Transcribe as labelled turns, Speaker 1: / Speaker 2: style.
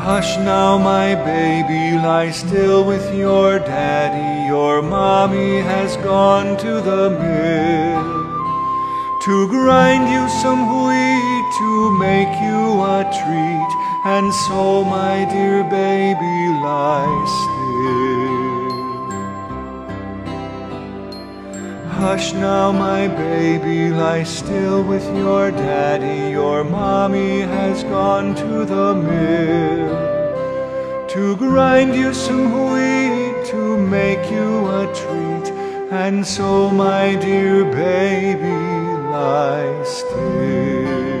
Speaker 1: Hush now, my baby, lie still with your daddy. Your mommy has gone to the mill to grind you some wheat to make you a treat. And so, my dear baby, lie still. Hush now, my baby, lie still with your daddy. Your mommy has gone to the mill to grind you some wheat to make you a treat. And so, my dear baby, lie still.